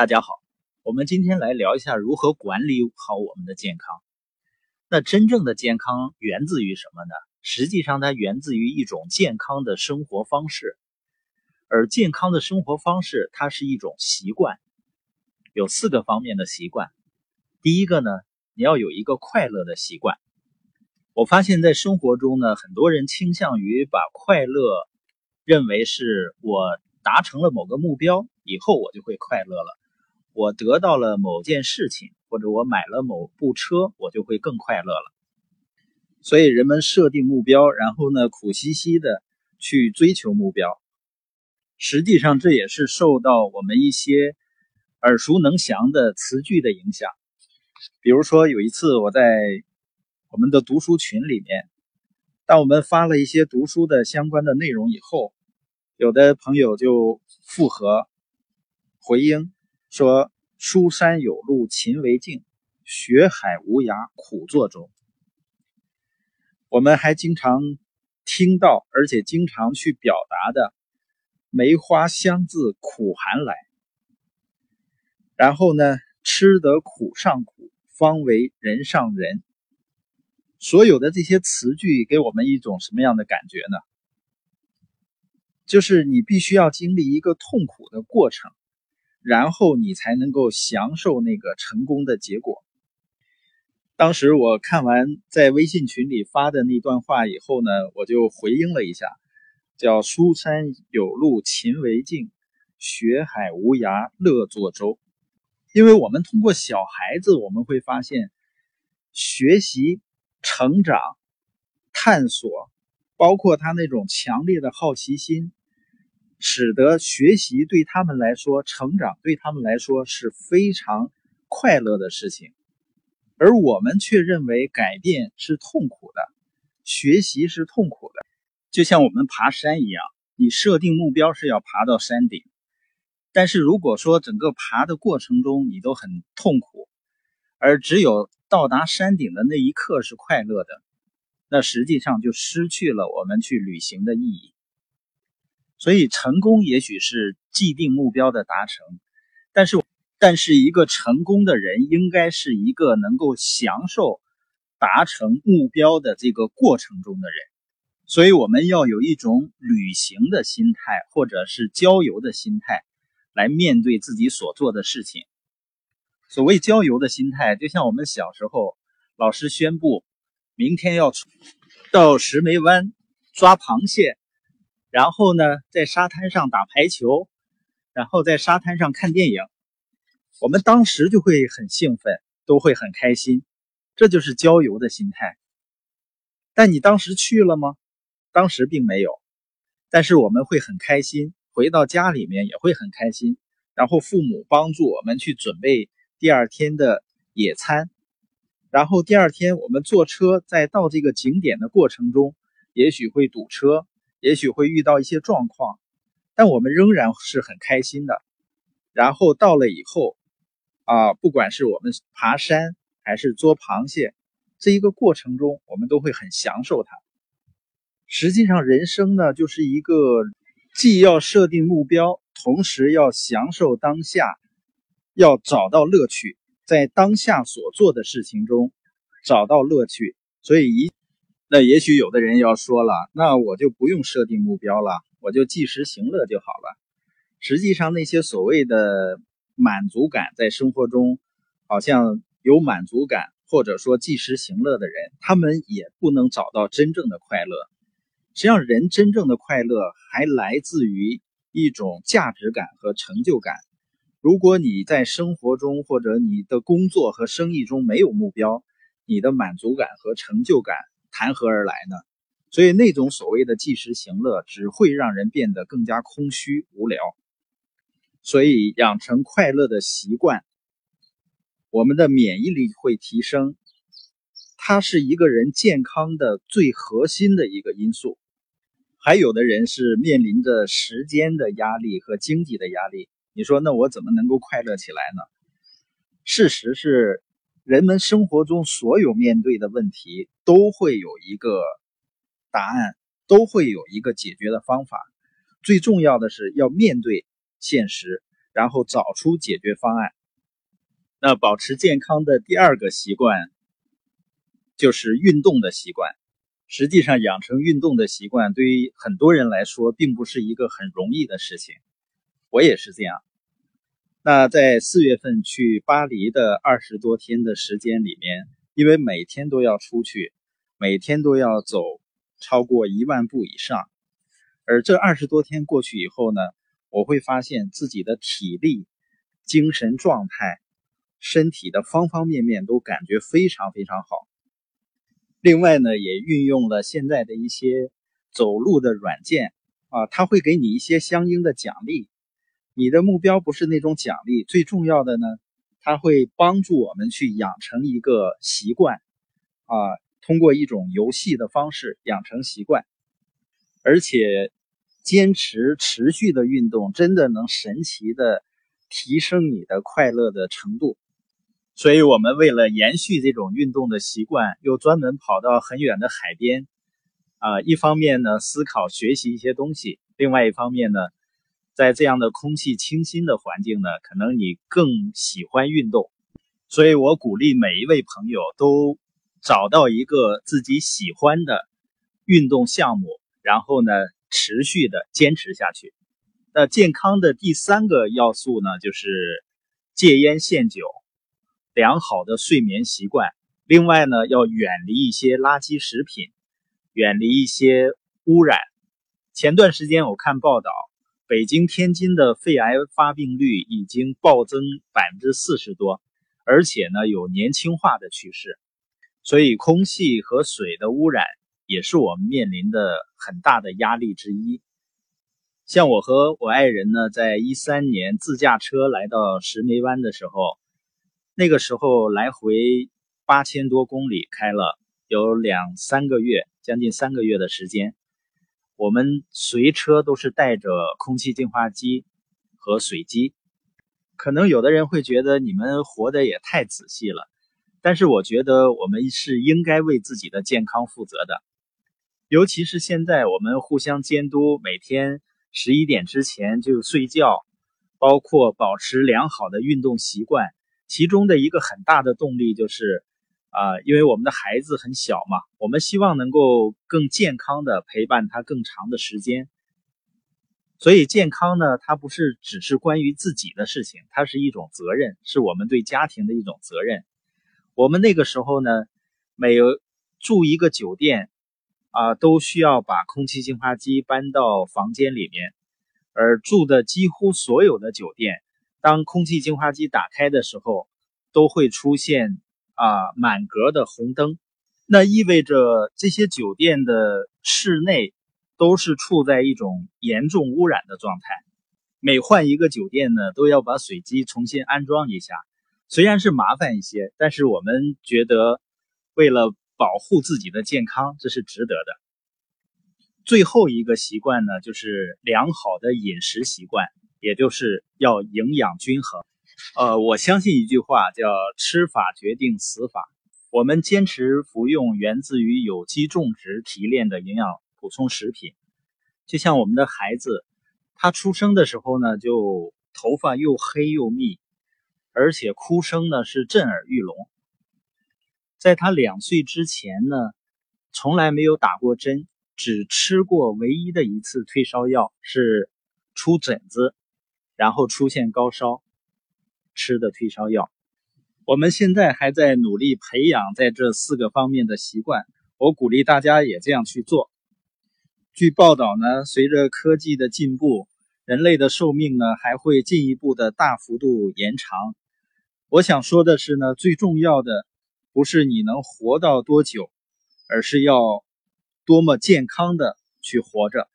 大家好，我们今天来聊一下如何管理好我们的健康。那真正的健康源自于什么呢？实际上，它源自于一种健康的生活方式。而健康的生活方式，它是一种习惯，有四个方面的习惯。第一个呢，你要有一个快乐的习惯。我发现，在生活中呢，很多人倾向于把快乐认为是我达成了某个目标以后，我就会快乐了。我得到了某件事情，或者我买了某部车，我就会更快乐了。所以人们设定目标，然后呢，苦兮兮的去追求目标。实际上，这也是受到我们一些耳熟能详的词句的影响。比如说，有一次我在我们的读书群里面，当我们发了一些读书的相关的内容以后，有的朋友就附和回应说：“书山有路勤为径，学海无涯苦作舟。”我们还经常听到，而且经常去表达的。梅花香自苦寒来，然后呢，吃得苦上苦，方为人上人。所有的这些词句给我们一种什么样的感觉呢？就是你必须要经历一个痛苦的过程，然后你才能够享受那个成功的结果。当时我看完在微信群里发的那段话以后呢，我就回应了一下。叫书山有路勤为径，学海无涯乐作舟。因为我们通过小孩子，我们会发现，学习、成长、探索，包括他那种强烈的好奇心，使得学习对他们来说，成长对他们来说是非常快乐的事情。而我们却认为改变是痛苦的，学习是痛苦的。就像我们爬山一样，你设定目标是要爬到山顶，但是如果说整个爬的过程中你都很痛苦，而只有到达山顶的那一刻是快乐的，那实际上就失去了我们去旅行的意义。所以，成功也许是既定目标的达成，但是，但是一个成功的人应该是一个能够享受达成目标的这个过程中的人。所以，我们要有一种旅行的心态，或者是郊游的心态，来面对自己所做的事情。所谓郊游的心态，就像我们小时候，老师宣布明天要到石梅湾抓螃蟹，然后呢，在沙滩上打排球，然后在沙滩上看电影，我们当时就会很兴奋，都会很开心。这就是郊游的心态。但你当时去了吗？当时并没有，但是我们会很开心，回到家里面也会很开心。然后父母帮助我们去准备第二天的野餐，然后第二天我们坐车在到这个景点的过程中，也许会堵车，也许会遇到一些状况，但我们仍然是很开心的。然后到了以后，啊，不管是我们爬山还是捉螃蟹，这一个过程中，我们都会很享受它。实际上，人生呢，就是一个既要设定目标，同时要享受当下，要找到乐趣，在当下所做的事情中找到乐趣。所以，一那也许有的人要说了，那我就不用设定目标了，我就及时行乐就好了。实际上，那些所谓的满足感，在生活中好像有满足感，或者说及时行乐的人，他们也不能找到真正的快乐。实际上，人真正的快乐还来自于一种价值感和成就感。如果你在生活中或者你的工作和生意中没有目标，你的满足感和成就感谈何而来呢？所以，那种所谓的即时行乐，只会让人变得更加空虚无聊。所以，养成快乐的习惯，我们的免疫力会提升。它是一个人健康的最核心的一个因素。还有的人是面临着时间的压力和经济的压力，你说那我怎么能够快乐起来呢？事实是，人们生活中所有面对的问题都会有一个答案，都会有一个解决的方法。最重要的是要面对现实，然后找出解决方案。那保持健康的第二个习惯就是运动的习惯。实际上，养成运动的习惯对于很多人来说，并不是一个很容易的事情。我也是这样。那在四月份去巴黎的二十多天的时间里面，因为每天都要出去，每天都要走超过一万步以上，而这二十多天过去以后呢，我会发现自己的体力、精神状态、身体的方方面面都感觉非常非常好。另外呢，也运用了现在的一些走路的软件啊，它会给你一些相应的奖励。你的目标不是那种奖励，最重要的呢，它会帮助我们去养成一个习惯啊，通过一种游戏的方式养成习惯，而且坚持持续的运动，真的能神奇的提升你的快乐的程度。所以，我们为了延续这种运动的习惯，又专门跑到很远的海边，啊，一方面呢思考学习一些东西，另外一方面呢，在这样的空气清新的环境呢，可能你更喜欢运动。所以我鼓励每一位朋友都找到一个自己喜欢的运动项目，然后呢持续的坚持下去。那健康的第三个要素呢，就是戒烟限酒。良好的睡眠习惯，另外呢，要远离一些垃圾食品，远离一些污染。前段时间我看报道，北京、天津的肺癌发病率已经暴增百分之四十多，而且呢有年轻化的趋势。所以，空气和水的污染也是我们面临的很大的压力之一。像我和我爱人呢，在一三年自驾车来到石梅湾的时候。那个时候来回八千多公里，开了有两三个月，将近三个月的时间。我们随车都是带着空气净化机和水机。可能有的人会觉得你们活得也太仔细了，但是我觉得我们是应该为自己的健康负责的。尤其是现在，我们互相监督，每天十一点之前就睡觉，包括保持良好的运动习惯。其中的一个很大的动力就是，啊，因为我们的孩子很小嘛，我们希望能够更健康的陪伴他更长的时间。所以健康呢，它不是只是关于自己的事情，它是一种责任，是我们对家庭的一种责任。我们那个时候呢，每住一个酒店，啊，都需要把空气净化机搬到房间里面，而住的几乎所有的酒店。当空气净化机打开的时候，都会出现啊满格的红灯，那意味着这些酒店的室内都是处在一种严重污染的状态。每换一个酒店呢，都要把水机重新安装一下，虽然是麻烦一些，但是我们觉得为了保护自己的健康，这是值得的。最后一个习惯呢，就是良好的饮食习惯。也就是要营养均衡，呃，我相信一句话叫“吃法决定死法”。我们坚持服用源自于有机种植提炼的营养补充食品，就像我们的孩子，他出生的时候呢，就头发又黑又密，而且哭声呢是震耳欲聋。在他两岁之前呢，从来没有打过针，只吃过唯一的一次退烧药，是出疹子。然后出现高烧，吃的退烧药。我们现在还在努力培养在这四个方面的习惯，我鼓励大家也这样去做。据报道呢，随着科技的进步，人类的寿命呢还会进一步的大幅度延长。我想说的是呢，最重要的不是你能活到多久，而是要多么健康的去活着。